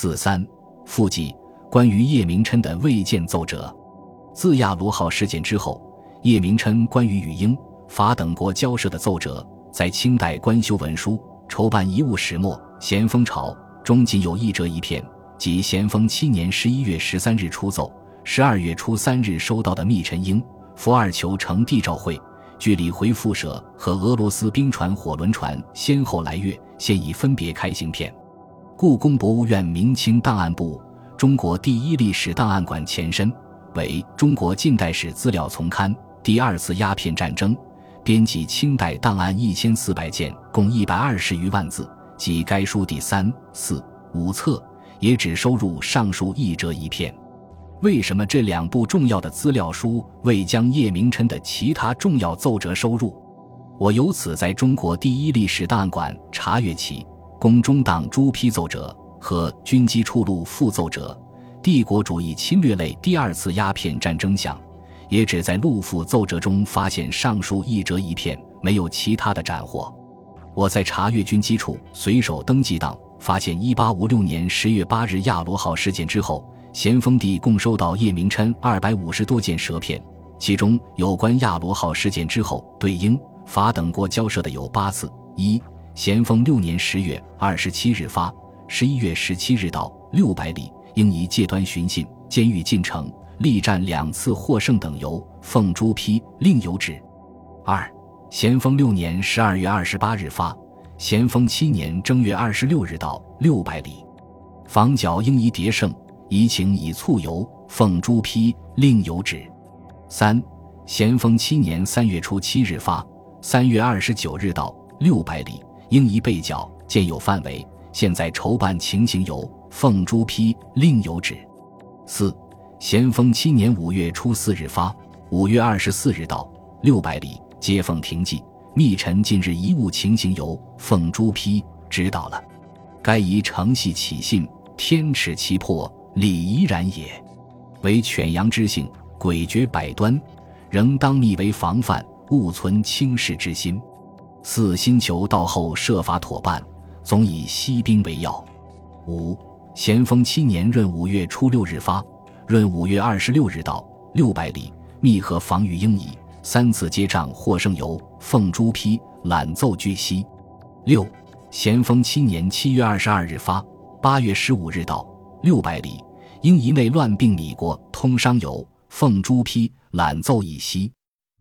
四三附记关于叶明琛的未见奏折。自亚罗号事件之后，叶明琛关于与英法等国交涉的奏折，在清代官修文书筹办遗物始末咸丰朝中仅有一折一片，即咸丰七年十一月十三日出奏，十二月初三日收到的密陈英福二球呈帝诏会。据李回复社和俄罗斯兵船火轮船先后来越，现已分别开行片。故宫博物院明清档案部中国第一历史档案馆前身为《中国近代史资料丛刊》第二次鸦片战争编辑清代档案一千四百件，共一百二十余万字，即该书第三、四、五册也只收入上述一折一片。为什么这两部重要的资料书未将叶明琛的其他重要奏折收入？我由此在中国第一历史档案馆查阅起宫中档诸批奏折和军机处录附奏折，帝国主义侵略类第二次鸦片战争项，也只在录附奏折中发现上述一折一片，没有其他的斩获。我在查阅军机处随手登记档，发现一八五六年十月八日亚罗号事件之后。咸丰帝共收到叶明琛二百五十多件舌片，其中有关亚罗号事件之后对英法等国交涉的有八次：一、咸丰六年十月二十七日发，十一月十七日到，六百里，应以戒端寻信，监狱进城，力战两次获胜等由，奉朱批，另有旨；二、咸丰六年十二月二十八日发，咸丰七年正月二十六日到，六百里，防剿应以迭胜。移情以促游，奉朱批，另有旨。三，咸丰七年三月初七日发，三月二十九日到，六百里，应宜备缴，见有范围。现在筹办情形由，奉朱批，另有旨。四，咸丰七年五月初四日发，五月二十四日到，六百里，接奉停记。密臣近日遗物情形由，奉朱批，知道了。该宜承系起信，天尺其破。礼仪然也，为犬羊之性，诡谲百端，仍当密为防范，勿存轻视之心。四新求到后设法妥办，总以息兵为要。五咸丰七年闰五月初六日发，闰五月二十六日到，六百里，密合防御应矣。三次接仗获胜由，奉朱批，揽奏据悉。六咸丰七年七月二十二日发，八月十五日到，六百里。英一内乱病米国通商有奉朱批揽奏以息。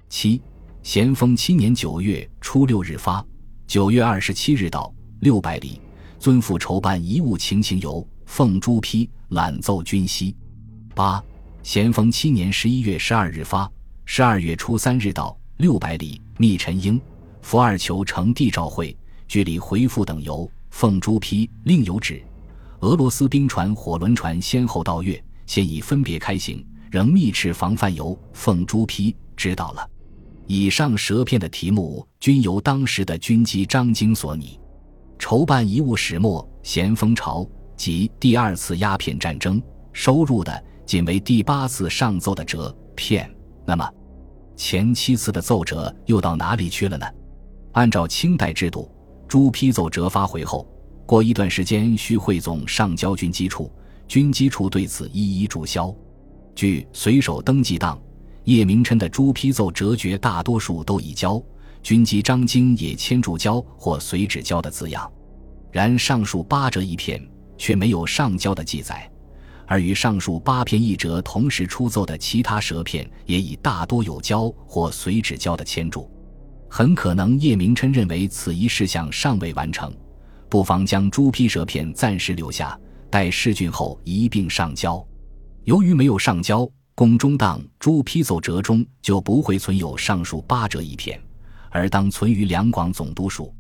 七咸丰七年九月初六日发，九月二十七日到，六百里，尊父筹办遗物情形由奉朱批览奏均息。八咸丰七年十一月十二日发，十二月初三日到，六百里，密陈英福二求呈帝诏会，据里回复等由奉朱批另有旨。俄罗斯兵船、火轮船先后到粤，现已分别开行，仍密敕防范。由奉朱批知道了。以上蛇片的题目均由当时的军机张经所拟。筹办遗物始末咸丰朝及第二次鸦片战争收入的，仅为第八次上奏的折片。那么，前七次的奏折又到哪里去了呢？按照清代制度，朱批奏折发回后。过一段时间需汇总上交军机处，军机处对此一一注销。据随手登记档，叶明琛的朱批奏折绝大多数都已交，军机张经也签注交或随纸交的字样。然上述八折一片却没有上交的记载，而与上述八片一折同时出奏的其他舌片也已大多有交或随纸交的签注，很可能叶明琛认为此一事项尚未完成。不妨将朱批舌片暂时留下，待试卷后一并上交。由于没有上交，宫中档朱批奏折中就不会存有上述八折一片，而当存于两广总督署。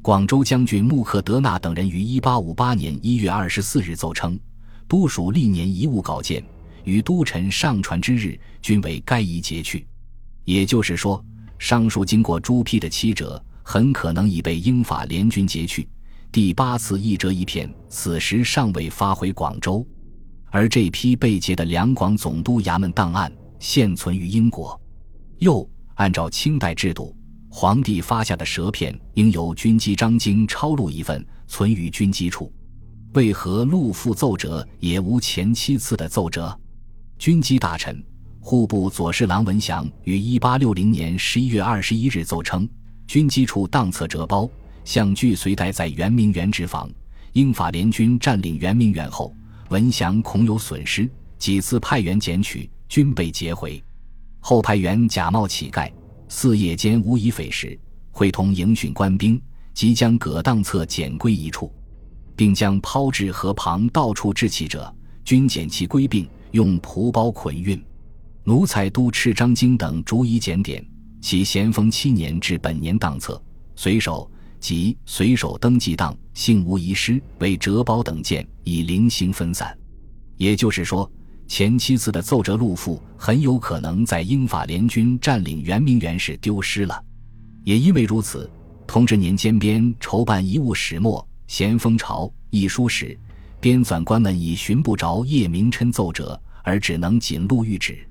广州将军穆克德纳等人于一八五八年一月二十四日奏称，都署历年遗物稿件于都臣上传之日，均为该遗截去。也就是说，上述经过朱批的七折，很可能已被英法联军截去。第八次一折一片，此时尚未发回广州，而这批被劫的两广总督衙门档案现存于英国。又按照清代制度，皇帝发下的舌片应由军机张经抄录一份，存于军机处。为何陆父奏折也无前七次的奏折？军机大臣、户部左侍郎文祥于一八六零年十一月二十一日奏称，军机处当册折包，相据随带在圆明园之房。英法联军占领圆明园后，文祥恐有损失，几次派员捡取，均被劫回。后派员假冒乞丐，四夜间无以匪食，会同营训官兵，即将葛当册捡归一处，并将抛至河旁到处置弃者，均捡其归并，用蒲包捆运。奴才都赤张经等逐一检点，其咸丰七年至本年当册，随手。即随手登记当，幸无遗失，为折包等件已零星分散。也就是说，前七次的奏折录附很有可能在英法联军占领圆明园时丢失了。也因为如此，同治年间编筹办遗物始末《咸丰朝一书》时，编纂官们已寻不着叶明琛奏折，而只能仅录谕旨。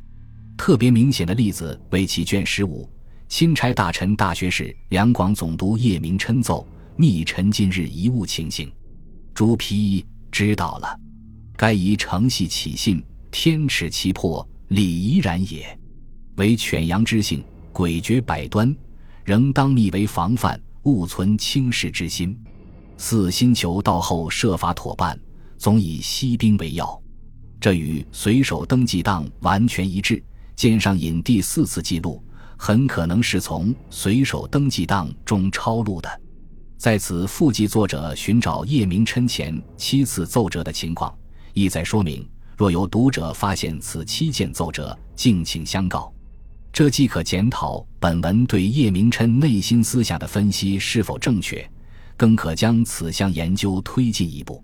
特别明显的例子为其卷十五。钦差大臣、大学士两广总督叶明琛奏密臣近日遗物情形，朱批知道了。该宜承系起信，天尺其破，礼仪然也。为犬羊之性，诡谲百端，仍当密为防范，勿存轻视之心。四新求到后设法妥办，总以息兵为要。这与随手登记档完全一致。鉴上引第四次记录。很可能是从随手登记档中抄录的。在此附记作者寻找叶明琛前七次奏折的情况，意在说明：若有读者发现此七件奏折，敬请相告。这既可检讨本文对叶明琛内心思想的分析是否正确，更可将此项研究推进一步。